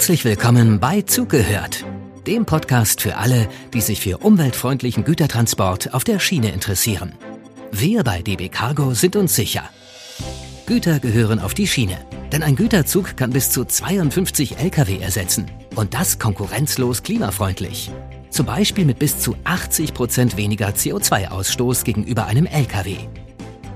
Herzlich willkommen bei Zugehört, dem Podcast für alle, die sich für umweltfreundlichen Gütertransport auf der Schiene interessieren. Wir bei DB Cargo sind uns sicher. Güter gehören auf die Schiene, denn ein Güterzug kann bis zu 52 Lkw ersetzen und das konkurrenzlos klimafreundlich. Zum Beispiel mit bis zu 80 Prozent weniger CO2-Ausstoß gegenüber einem Lkw.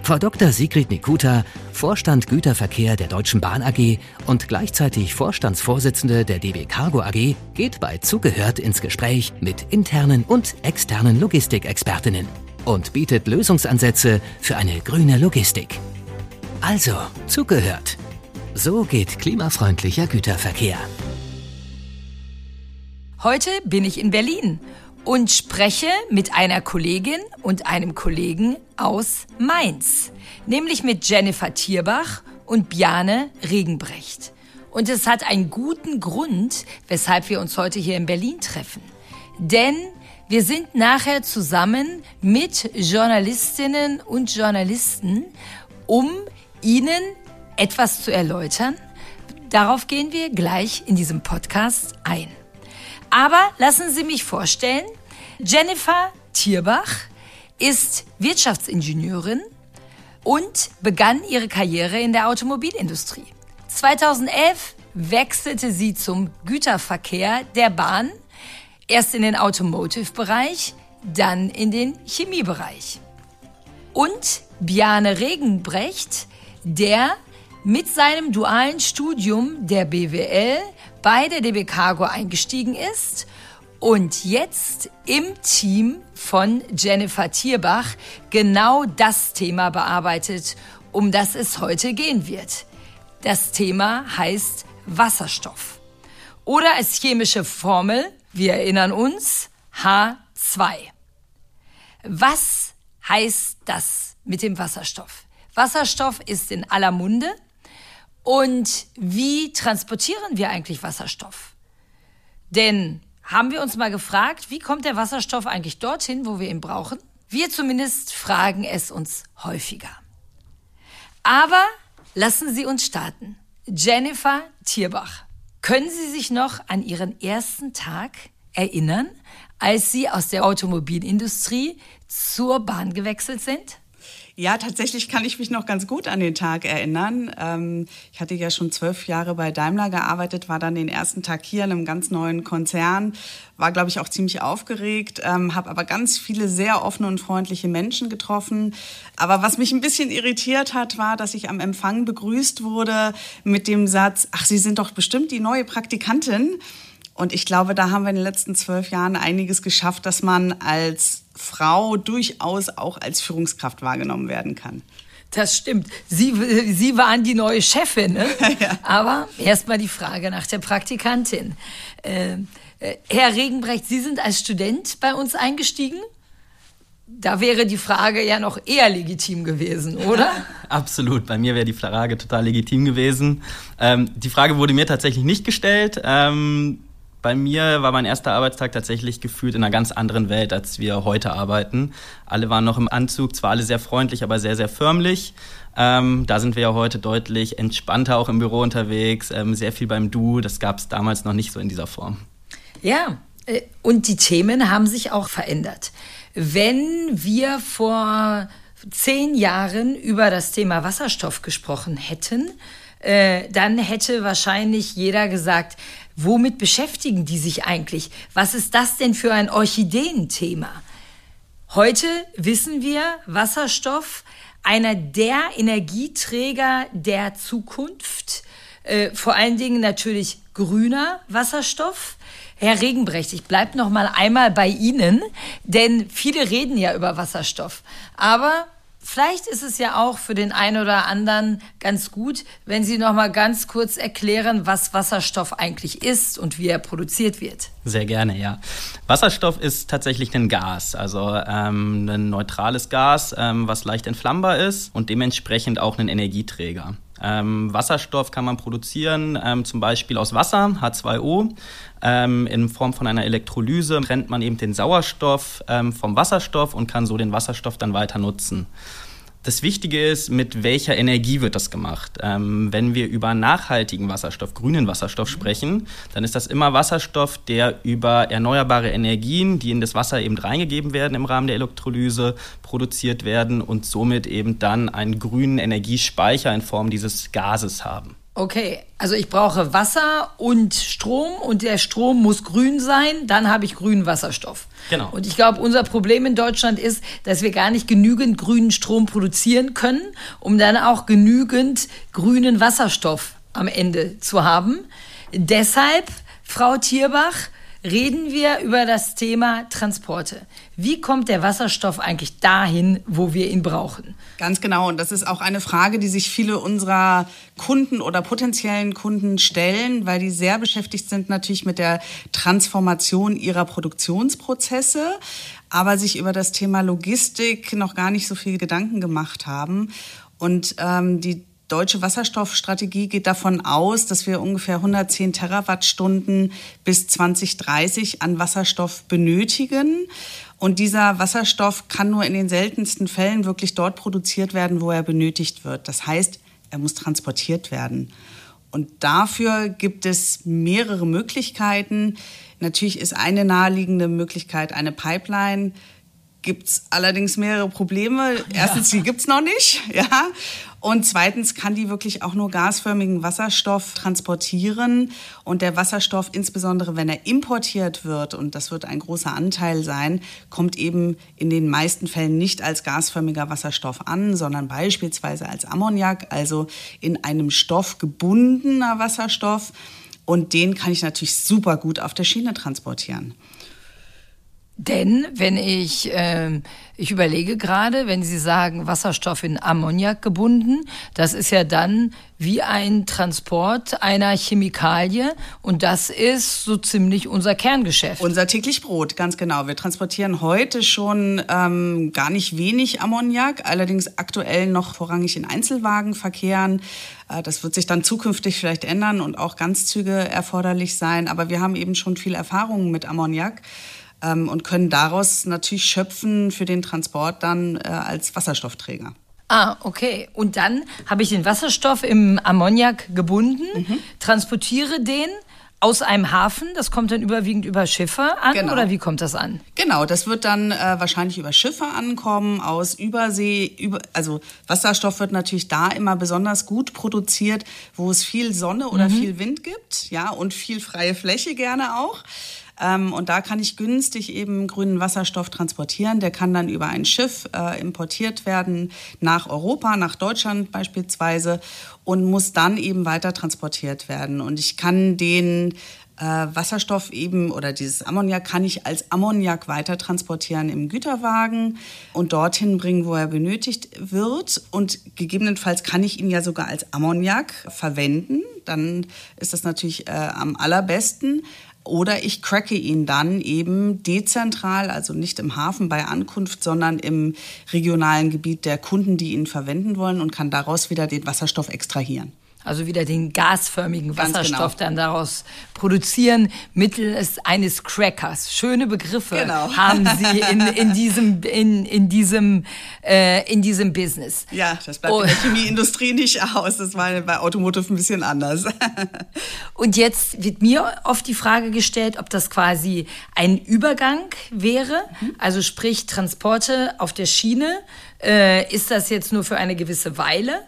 Frau Dr. Sigrid Nikuta, Vorstand Güterverkehr der Deutschen Bahn AG und gleichzeitig Vorstandsvorsitzende der DB Cargo AG, geht bei Zugehört ins Gespräch mit internen und externen Logistikexpertinnen und bietet Lösungsansätze für eine grüne Logistik. Also, zugehört. So geht klimafreundlicher Güterverkehr. Heute bin ich in Berlin und spreche mit einer Kollegin und einem Kollegen aus Mainz, nämlich mit Jennifer Tierbach und Bjane Regenbrecht. Und es hat einen guten Grund, weshalb wir uns heute hier in Berlin treffen. Denn wir sind nachher zusammen mit Journalistinnen und Journalisten, um Ihnen etwas zu erläutern. Darauf gehen wir gleich in diesem Podcast ein. Aber lassen Sie mich vorstellen, Jennifer Tierbach ist Wirtschaftsingenieurin und begann ihre Karriere in der Automobilindustrie. 2011 wechselte sie zum Güterverkehr der Bahn, erst in den Automotive-Bereich, dann in den Chemiebereich. Und Bjane Regenbrecht, der mit seinem dualen Studium der BWL bei der DB Cargo eingestiegen ist und jetzt im Team von Jennifer Tierbach genau das Thema bearbeitet, um das es heute gehen wird. Das Thema heißt Wasserstoff. Oder als chemische Formel, wir erinnern uns, H2. Was heißt das mit dem Wasserstoff? Wasserstoff ist in aller Munde. Und wie transportieren wir eigentlich Wasserstoff? Denn haben wir uns mal gefragt, wie kommt der Wasserstoff eigentlich dorthin, wo wir ihn brauchen? Wir zumindest fragen es uns häufiger. Aber lassen Sie uns starten. Jennifer Tierbach, können Sie sich noch an Ihren ersten Tag erinnern, als Sie aus der Automobilindustrie zur Bahn gewechselt sind? Ja, tatsächlich kann ich mich noch ganz gut an den Tag erinnern. Ähm, ich hatte ja schon zwölf Jahre bei Daimler gearbeitet, war dann den ersten Tag hier in einem ganz neuen Konzern, war, glaube ich, auch ziemlich aufgeregt, ähm, habe aber ganz viele sehr offene und freundliche Menschen getroffen. Aber was mich ein bisschen irritiert hat, war, dass ich am Empfang begrüßt wurde mit dem Satz, ach, Sie sind doch bestimmt die neue Praktikantin. Und ich glaube, da haben wir in den letzten zwölf Jahren einiges geschafft, dass man als Frau durchaus auch als Führungskraft wahrgenommen werden kann. Das stimmt. Sie, Sie waren die neue Chefin. Ne? ja. Aber erstmal die Frage nach der Praktikantin. Äh, äh, Herr Regenbrecht, Sie sind als Student bei uns eingestiegen? Da wäre die Frage ja noch eher legitim gewesen, oder? Absolut, bei mir wäre die Frage total legitim gewesen. Ähm, die Frage wurde mir tatsächlich nicht gestellt. Ähm, bei mir war mein erster Arbeitstag tatsächlich gefühlt in einer ganz anderen Welt, als wir heute arbeiten. Alle waren noch im Anzug, zwar alle sehr freundlich, aber sehr, sehr förmlich. Ähm, da sind wir ja heute deutlich entspannter auch im Büro unterwegs, ähm, sehr viel beim Du. Das gab es damals noch nicht so in dieser Form. Ja, äh, und die Themen haben sich auch verändert. Wenn wir vor zehn Jahren über das Thema Wasserstoff gesprochen hätten, äh, dann hätte wahrscheinlich jeder gesagt, womit beschäftigen die sich eigentlich? Was ist das denn für ein Orchideenthema? Heute wissen wir, Wasserstoff, einer der Energieträger der Zukunft, äh, vor allen Dingen natürlich grüner Wasserstoff. Herr Regenbrecht, ich bleibe noch mal einmal bei Ihnen, denn viele reden ja über Wasserstoff, aber Vielleicht ist es ja auch für den einen oder anderen ganz gut, wenn Sie noch mal ganz kurz erklären, was Wasserstoff eigentlich ist und wie er produziert wird. Sehr gerne, ja. Wasserstoff ist tatsächlich ein Gas, also ähm, ein neutrales Gas, ähm, was leicht entflammbar ist und dementsprechend auch ein Energieträger. Ähm, Wasserstoff kann man produzieren, ähm, zum Beispiel aus Wasser, H2O. Ähm, in Form von einer Elektrolyse trennt man eben den Sauerstoff ähm, vom Wasserstoff und kann so den Wasserstoff dann weiter nutzen. Das Wichtige ist, mit welcher Energie wird das gemacht. Ähm, wenn wir über nachhaltigen Wasserstoff, grünen Wasserstoff sprechen, dann ist das immer Wasserstoff, der über erneuerbare Energien, die in das Wasser eben reingegeben werden im Rahmen der Elektrolyse, produziert werden und somit eben dann einen grünen Energiespeicher in Form dieses Gases haben. Okay, also ich brauche Wasser und Strom und der Strom muss grün sein, dann habe ich grünen Wasserstoff. Genau. Und ich glaube, unser Problem in Deutschland ist, dass wir gar nicht genügend grünen Strom produzieren können, um dann auch genügend grünen Wasserstoff am Ende zu haben. Deshalb, Frau Tierbach, reden wir über das Thema Transporte. Wie kommt der Wasserstoff eigentlich dahin, wo wir ihn brauchen? Ganz genau. Und das ist auch eine Frage, die sich viele unserer Kunden oder potenziellen Kunden stellen, weil die sehr beschäftigt sind natürlich mit der Transformation ihrer Produktionsprozesse, aber sich über das Thema Logistik noch gar nicht so viel Gedanken gemacht haben. Und ähm, die deutsche Wasserstoffstrategie geht davon aus, dass wir ungefähr 110 Terawattstunden bis 2030 an Wasserstoff benötigen. Und dieser Wasserstoff kann nur in den seltensten Fällen wirklich dort produziert werden, wo er benötigt wird. Das heißt, er muss transportiert werden. Und dafür gibt es mehrere Möglichkeiten. Natürlich ist eine naheliegende Möglichkeit eine Pipeline gibt es allerdings mehrere Probleme. Erstens, ja. die gibt es noch nicht. Ja. Und zweitens kann die wirklich auch nur gasförmigen Wasserstoff transportieren. Und der Wasserstoff, insbesondere wenn er importiert wird, und das wird ein großer Anteil sein, kommt eben in den meisten Fällen nicht als gasförmiger Wasserstoff an, sondern beispielsweise als Ammoniak, also in einem Stoff gebundener Wasserstoff. Und den kann ich natürlich super gut auf der Schiene transportieren. Denn wenn ich, äh, ich überlege gerade, wenn Sie sagen Wasserstoff in Ammoniak gebunden, das ist ja dann wie ein Transport einer Chemikalie und das ist so ziemlich unser Kerngeschäft. Unser täglich Brot, ganz genau. Wir transportieren heute schon ähm, gar nicht wenig Ammoniak, allerdings aktuell noch vorrangig in Einzelwagenverkehren. Äh, das wird sich dann zukünftig vielleicht ändern und auch Ganzzüge erforderlich sein, aber wir haben eben schon viel Erfahrung mit Ammoniak ähm, und können daraus natürlich schöpfen für den Transport dann äh, als Wasserstoffträger. Ah, okay. Und dann habe ich den Wasserstoff im Ammoniak gebunden, mhm. transportiere den aus einem Hafen, das kommt dann überwiegend über Schiffe an genau. oder wie kommt das an? Genau, das wird dann äh, wahrscheinlich über Schiffe ankommen, aus Übersee, über, also Wasserstoff wird natürlich da immer besonders gut produziert, wo es viel Sonne oder mhm. viel Wind gibt, ja, und viel freie Fläche gerne auch. Ähm, und da kann ich günstig eben grünen Wasserstoff transportieren. Der kann dann über ein Schiff äh, importiert werden nach Europa, nach Deutschland beispielsweise und muss dann eben weiter transportiert werden. Und ich kann den äh, Wasserstoff eben oder dieses Ammoniak kann ich als Ammoniak weiter transportieren im Güterwagen und dorthin bringen, wo er benötigt wird. Und gegebenenfalls kann ich ihn ja sogar als Ammoniak verwenden. Dann ist das natürlich äh, am allerbesten. Oder ich cracke ihn dann eben dezentral, also nicht im Hafen bei Ankunft, sondern im regionalen Gebiet der Kunden, die ihn verwenden wollen und kann daraus wieder den Wasserstoff extrahieren also wieder den gasförmigen Wasserstoff genau. dann daraus produzieren, mittels eines Crackers. Schöne Begriffe genau. haben Sie in, in diesem, in, in, diesem, äh, in diesem Business. Ja, das bleibt oh. in der Chemieindustrie nicht aus. Das war bei Automotive ein bisschen anders. Und jetzt wird mir oft die Frage gestellt, ob das quasi ein Übergang wäre, mhm. also sprich Transporte auf der Schiene. Äh, ist das jetzt nur für eine gewisse Weile?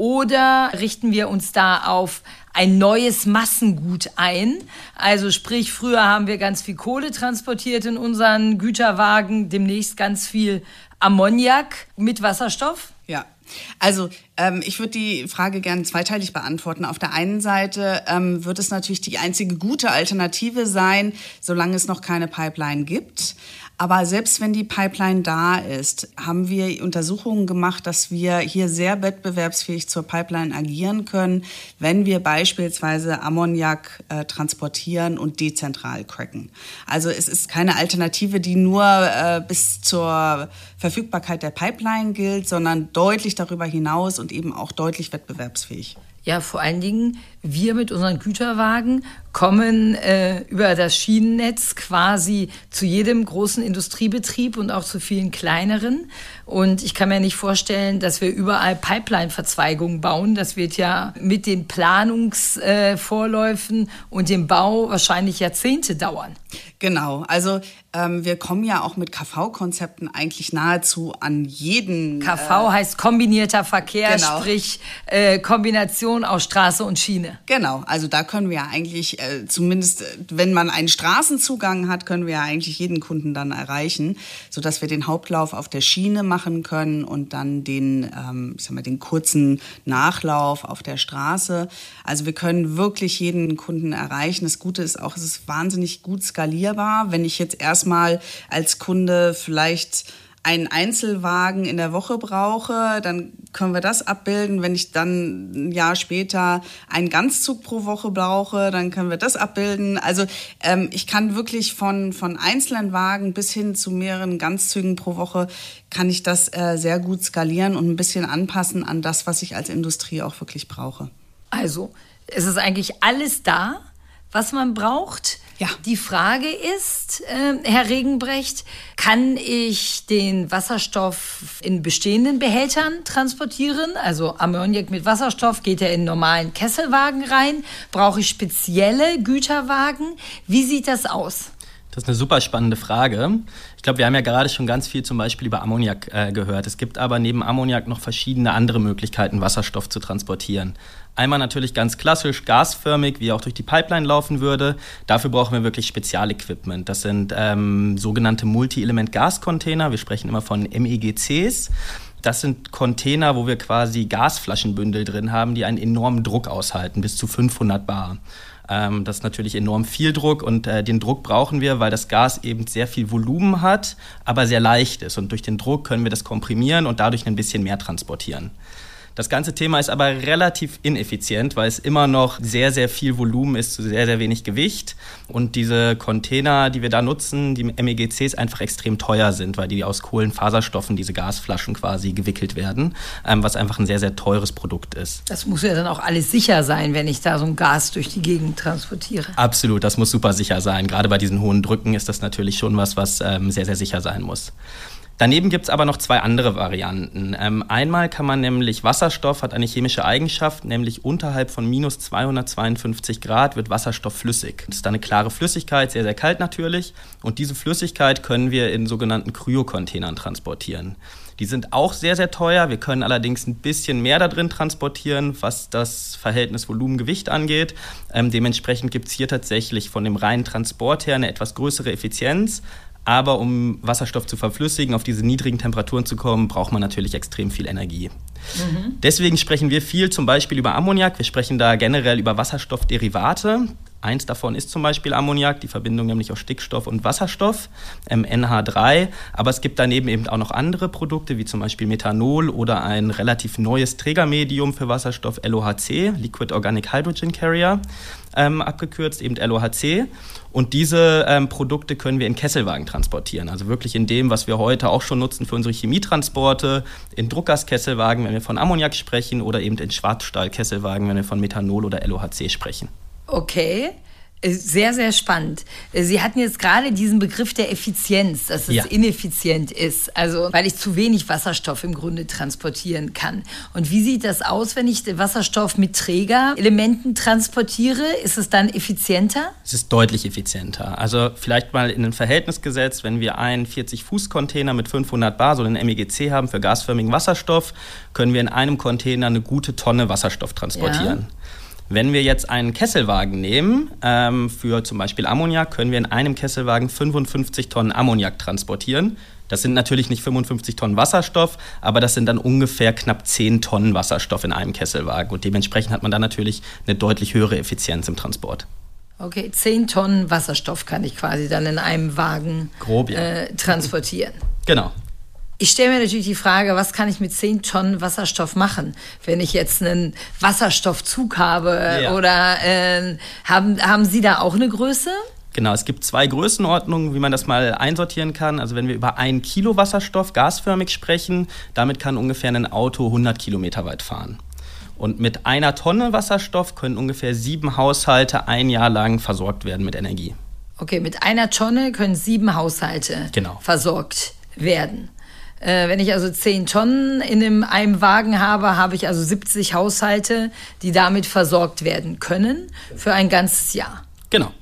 Oder richten wir uns da auf ein neues Massengut ein? Also sprich, früher haben wir ganz viel Kohle transportiert in unseren Güterwagen, demnächst ganz viel Ammoniak mit Wasserstoff? Ja. Also ähm, ich würde die Frage gerne zweiteilig beantworten. Auf der einen Seite ähm, wird es natürlich die einzige gute Alternative sein, solange es noch keine Pipeline gibt. Aber selbst wenn die Pipeline da ist, haben wir Untersuchungen gemacht, dass wir hier sehr wettbewerbsfähig zur Pipeline agieren können, wenn wir beispielsweise Ammoniak äh, transportieren und dezentral cracken. Also es ist keine Alternative, die nur äh, bis zur Verfügbarkeit der Pipeline gilt, sondern deutlich darüber hinaus und eben auch deutlich wettbewerbsfähig. Ja, vor allen Dingen, wir mit unseren Güterwagen kommen äh, über das Schienennetz quasi zu jedem großen Industriebetrieb und auch zu vielen kleineren. Und ich kann mir nicht vorstellen, dass wir überall Pipeline-Verzweigungen bauen. Das wird ja mit den Planungsvorläufen äh, und dem Bau wahrscheinlich Jahrzehnte dauern. Genau, also ähm, wir kommen ja auch mit KV-Konzepten eigentlich nahezu an jeden. KV äh, heißt kombinierter Verkehr, genau. sprich äh, Kombination aus Straße und Schiene. Genau, also da können wir eigentlich äh, zumindest, wenn man einen Straßenzugang hat, können wir ja eigentlich jeden Kunden dann erreichen, sodass wir den Hauptlauf auf der Schiene machen können und dann den, ähm, ich sag mal, den kurzen Nachlauf auf der Straße. Also wir können wirklich jeden Kunden erreichen. Das Gute ist auch, es ist wahnsinnig gut skalierbar. Wenn ich jetzt erstmal als Kunde vielleicht einen Einzelwagen in der Woche brauche, dann können wir das abbilden. Wenn ich dann ein Jahr später einen Ganzzug pro Woche brauche, dann können wir das abbilden. Also ähm, ich kann wirklich von, von einzelnen Wagen bis hin zu mehreren Ganzzügen pro Woche, kann ich das äh, sehr gut skalieren und ein bisschen anpassen an das, was ich als Industrie auch wirklich brauche. Also es ist eigentlich alles da, was man braucht. Ja. Die Frage ist, äh, Herr Regenbrecht, kann ich den Wasserstoff in bestehenden Behältern transportieren? Also Ammoniak mit Wasserstoff geht er in normalen Kesselwagen rein? Brauche ich spezielle Güterwagen? Wie sieht das aus? Das ist eine super spannende Frage. Ich glaube, wir haben ja gerade schon ganz viel zum Beispiel über Ammoniak äh, gehört. Es gibt aber neben Ammoniak noch verschiedene andere Möglichkeiten, Wasserstoff zu transportieren. Einmal natürlich ganz klassisch gasförmig, wie auch durch die Pipeline laufen würde. Dafür brauchen wir wirklich Spezialequipment. Das sind ähm, sogenannte Multi-Element-Gascontainer. Wir sprechen immer von MEGCs. Das sind Container, wo wir quasi Gasflaschenbündel drin haben, die einen enormen Druck aushalten, bis zu 500 Bar. Ähm, das ist natürlich enorm viel Druck und äh, den Druck brauchen wir, weil das Gas eben sehr viel Volumen hat, aber sehr leicht ist. Und durch den Druck können wir das komprimieren und dadurch ein bisschen mehr transportieren. Das ganze Thema ist aber relativ ineffizient, weil es immer noch sehr, sehr viel Volumen ist zu sehr, sehr wenig Gewicht. Und diese Container, die wir da nutzen, die MEGCs einfach extrem teuer sind, weil die aus Kohlenfaserstoffen, diese Gasflaschen quasi gewickelt werden, ähm, was einfach ein sehr, sehr teures Produkt ist. Das muss ja dann auch alles sicher sein, wenn ich da so ein Gas durch die Gegend transportiere. Absolut, das muss super sicher sein. Gerade bei diesen hohen Drücken ist das natürlich schon was, was ähm, sehr, sehr sicher sein muss. Daneben gibt es aber noch zwei andere Varianten. Ähm, einmal kann man nämlich, Wasserstoff hat eine chemische Eigenschaft, nämlich unterhalb von minus 252 Grad wird Wasserstoff flüssig. Das ist dann eine klare Flüssigkeit, sehr, sehr kalt natürlich. Und diese Flüssigkeit können wir in sogenannten Kryocontainern transportieren. Die sind auch sehr, sehr teuer. Wir können allerdings ein bisschen mehr da drin transportieren, was das Verhältnis Volumen-Gewicht angeht. Ähm, dementsprechend gibt es hier tatsächlich von dem reinen Transport her eine etwas größere Effizienz. Aber um Wasserstoff zu verflüssigen, auf diese niedrigen Temperaturen zu kommen, braucht man natürlich extrem viel Energie. Mhm. Deswegen sprechen wir viel zum Beispiel über Ammoniak. Wir sprechen da generell über Wasserstoffderivate. Eins davon ist zum Beispiel Ammoniak, die Verbindung nämlich aus Stickstoff und Wasserstoff, ähm, NH3. Aber es gibt daneben eben auch noch andere Produkte, wie zum Beispiel Methanol oder ein relativ neues Trägermedium für Wasserstoff, LOHC, Liquid Organic Hydrogen Carrier, ähm, abgekürzt, eben LOHC. Und diese ähm, Produkte können wir in Kesselwagen transportieren. Also wirklich in dem, was wir heute auch schon nutzen für unsere Chemietransporte, in Druckgaskesselwagen, wenn wir von Ammoniak sprechen, oder eben in Schwarzstahlkesselwagen, wenn wir von Methanol oder LOHC sprechen. Okay. Äh, sehr, sehr spannend. Äh, Sie hatten jetzt gerade diesen Begriff der Effizienz, dass es ja. ineffizient ist, also weil ich zu wenig Wasserstoff im Grunde transportieren kann. Und wie sieht das aus, wenn ich Wasserstoff mit Trägerelementen transportiere? Ist es dann effizienter? Es ist deutlich effizienter. Also vielleicht mal in ein Verhältnis gesetzt, wenn wir einen 40-Fuß-Container mit 500 Bar, so einen MEGC haben für gasförmigen Wasserstoff, können wir in einem Container eine gute Tonne Wasserstoff transportieren. Ja. Wenn wir jetzt einen Kesselwagen nehmen, ähm, für zum Beispiel Ammoniak, können wir in einem Kesselwagen 55 Tonnen Ammoniak transportieren. Das sind natürlich nicht 55 Tonnen Wasserstoff, aber das sind dann ungefähr knapp 10 Tonnen Wasserstoff in einem Kesselwagen. Und dementsprechend hat man dann natürlich eine deutlich höhere Effizienz im Transport. Okay, 10 Tonnen Wasserstoff kann ich quasi dann in einem Wagen Grob, ja. äh, transportieren. Genau. Ich stelle mir natürlich die Frage, was kann ich mit 10 Tonnen Wasserstoff machen, wenn ich jetzt einen Wasserstoffzug habe? Ja. Oder äh, haben, haben Sie da auch eine Größe? Genau, es gibt zwei Größenordnungen, wie man das mal einsortieren kann. Also wenn wir über ein Kilo Wasserstoff gasförmig sprechen, damit kann ungefähr ein Auto 100 Kilometer weit fahren. Und mit einer Tonne Wasserstoff können ungefähr sieben Haushalte ein Jahr lang versorgt werden mit Energie. Okay, mit einer Tonne können sieben Haushalte genau. versorgt werden. Äh, wenn ich also 10 Tonnen in einem, einem Wagen habe, habe ich also 70 Haushalte, die damit versorgt werden können für ein ganzes Jahr. Genau.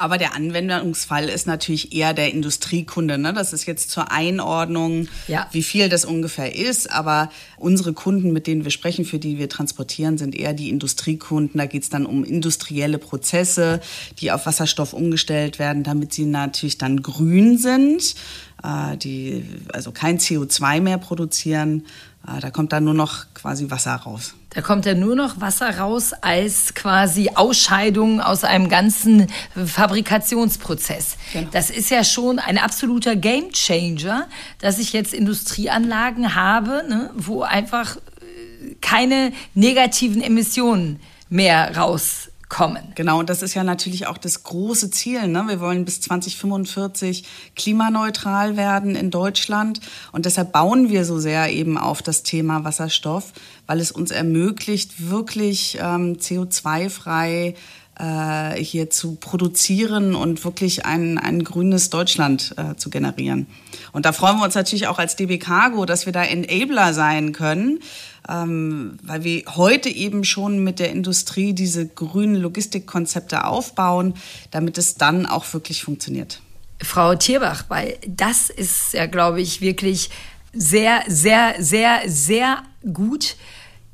Aber der Anwendungsfall ist natürlich eher der Industriekunde. Ne? Das ist jetzt zur Einordnung, ja. wie viel das ungefähr ist. Aber unsere Kunden, mit denen wir sprechen, für die wir transportieren, sind eher die Industriekunden. Da geht es dann um industrielle Prozesse, die auf Wasserstoff umgestellt werden, damit sie natürlich dann grün sind, äh, die also kein CO2 mehr produzieren. Äh, da kommt dann nur noch quasi Wasser raus. Da kommt ja nur noch Wasser raus als quasi Ausscheidung aus einem ganzen Fabrikationsprozess. Genau. Das ist ja schon ein absoluter Gamechanger, dass ich jetzt Industrieanlagen habe, ne, wo einfach äh, keine negativen Emissionen mehr raus kommen. Genau, und das ist ja natürlich auch das große Ziel. Ne? Wir wollen bis 2045 klimaneutral werden in Deutschland. Und deshalb bauen wir so sehr eben auf das Thema Wasserstoff, weil es uns ermöglicht, wirklich ähm, CO2-frei äh, hier zu produzieren und wirklich ein, ein grünes Deutschland äh, zu generieren. Und da freuen wir uns natürlich auch als DB Cargo, dass wir da Enabler sein können ähm, weil wir heute eben schon mit der Industrie diese grünen Logistikkonzepte aufbauen, damit es dann auch wirklich funktioniert. Frau Tierbach, weil das ist ja, glaube ich, wirklich sehr, sehr, sehr, sehr gut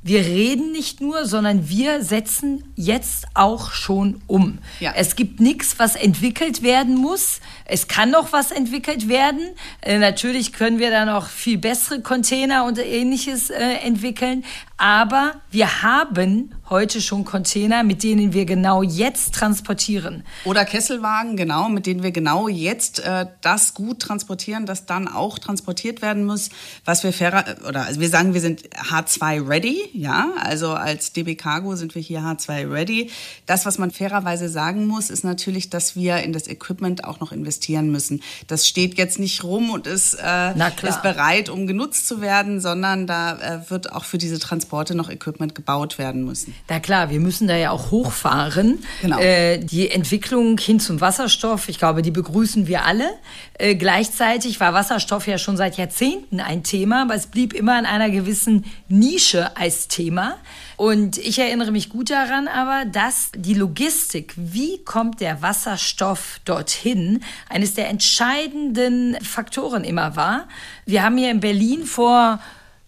wir reden nicht nur, sondern wir setzen jetzt auch schon um. Ja. Es gibt nichts, was entwickelt werden muss. Es kann noch was entwickelt werden. Äh, natürlich können wir da noch viel bessere Container und ähnliches äh, entwickeln. Aber wir haben heute schon Container, mit denen wir genau jetzt transportieren. Oder Kesselwagen, genau, mit denen wir genau jetzt äh, das gut transportieren, das dann auch transportiert werden muss, was wir fairer, oder also wir sagen, wir sind H2 ready, ja, also als DB Cargo sind wir hier H2 ready. Das, was man fairerweise sagen muss, ist natürlich, dass wir in das Equipment auch noch investieren müssen. Das steht jetzt nicht rum und ist, äh, ist bereit, um genutzt zu werden, sondern da äh, wird auch für diese Transportation Transporte noch Equipment gebaut werden müssen. Na klar, wir müssen da ja auch hochfahren. Genau. Äh, die Entwicklung hin zum Wasserstoff, ich glaube, die begrüßen wir alle. Äh, gleichzeitig war Wasserstoff ja schon seit Jahrzehnten ein Thema, aber es blieb immer in einer gewissen Nische als Thema. Und ich erinnere mich gut daran aber, dass die Logistik, wie kommt der Wasserstoff dorthin, eines der entscheidenden Faktoren immer war. Wir haben hier in Berlin vor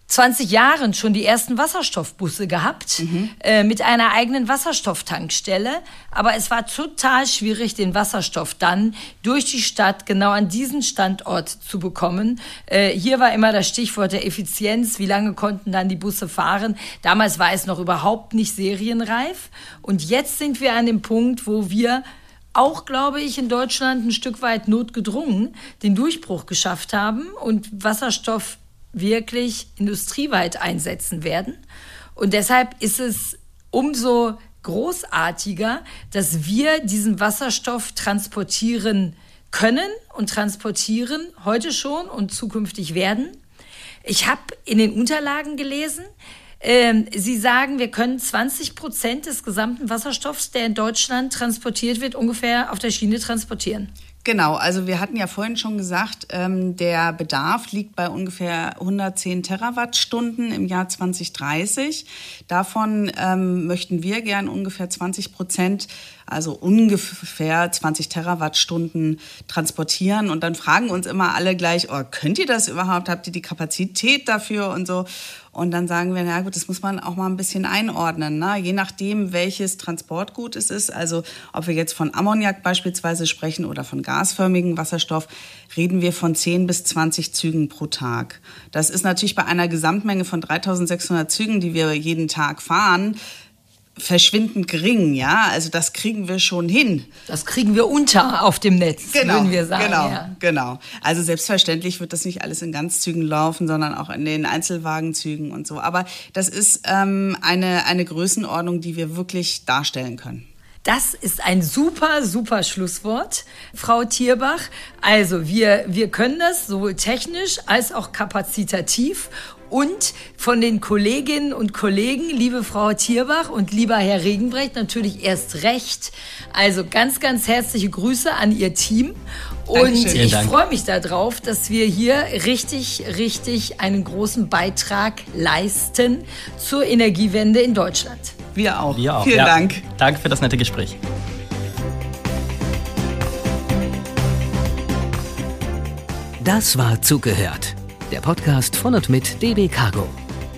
20 Jahren schon die ersten Wasserstoffbusse gehabt mhm. äh, mit einer eigenen Wasserstofftankstelle. Aber es war total schwierig, den Wasserstoff dann durch die Stadt genau an diesen Standort zu bekommen. Äh, hier war immer das Stichwort der Effizienz. Wie lange konnten dann die Busse fahren? Damals war es noch überhaupt nicht serienreif. Und jetzt sind wir an dem Punkt, wo wir auch, glaube ich, in Deutschland ein Stück weit notgedrungen den Durchbruch geschafft haben und Wasserstoff wirklich industrieweit einsetzen werden. Und deshalb ist es umso großartiger, dass wir diesen Wasserstoff transportieren können und transportieren heute schon und zukünftig werden. Ich habe in den Unterlagen gelesen, äh, Sie sagen, wir können 20 Prozent des gesamten Wasserstoffs, der in Deutschland transportiert wird, ungefähr auf der Schiene transportieren. Genau, also wir hatten ja vorhin schon gesagt, ähm, der Bedarf liegt bei ungefähr 110 Terawattstunden im Jahr 2030. Davon ähm, möchten wir gern ungefähr 20 Prozent, also ungefähr 20 Terawattstunden transportieren. Und dann fragen uns immer alle gleich, oh, könnt ihr das überhaupt? Habt ihr die Kapazität dafür und so? Und dann sagen wir, na gut, das muss man auch mal ein bisschen einordnen. Ne? Je nachdem, welches Transportgut es ist, also ob wir jetzt von Ammoniak beispielsweise sprechen oder von gasförmigem Wasserstoff, reden wir von 10 bis 20 Zügen pro Tag. Das ist natürlich bei einer Gesamtmenge von 3600 Zügen, die wir jeden Tag fahren, verschwindend gering, ja. Also das kriegen wir schon hin. Das kriegen wir unter auf dem Netz, genau, würden wir sagen. Genau, ja. genau. Also selbstverständlich wird das nicht alles in Ganzzügen laufen, sondern auch in den Einzelwagenzügen und so. Aber das ist ähm, eine, eine Größenordnung, die wir wirklich darstellen können. Das ist ein super, super Schlusswort, Frau Tierbach. Also wir, wir können das sowohl technisch als auch kapazitativ und von den Kolleginnen und Kollegen, liebe Frau Tierbach und lieber Herr Regenbrecht, natürlich erst recht. Also ganz, ganz herzliche Grüße an Ihr Team. Und Dankeschön. ich freue mich darauf, dass wir hier richtig, richtig einen großen Beitrag leisten zur Energiewende in Deutschland. Wir auch. Wir auch. Vielen ja. Dank. Danke für das nette Gespräch. Das war Zugehört. Der Podcast von und mit DB Cargo.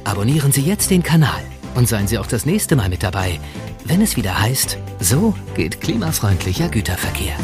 Abonnieren Sie jetzt den Kanal und seien Sie auch das nächste Mal mit dabei, wenn es wieder heißt, so geht klimafreundlicher Güterverkehr.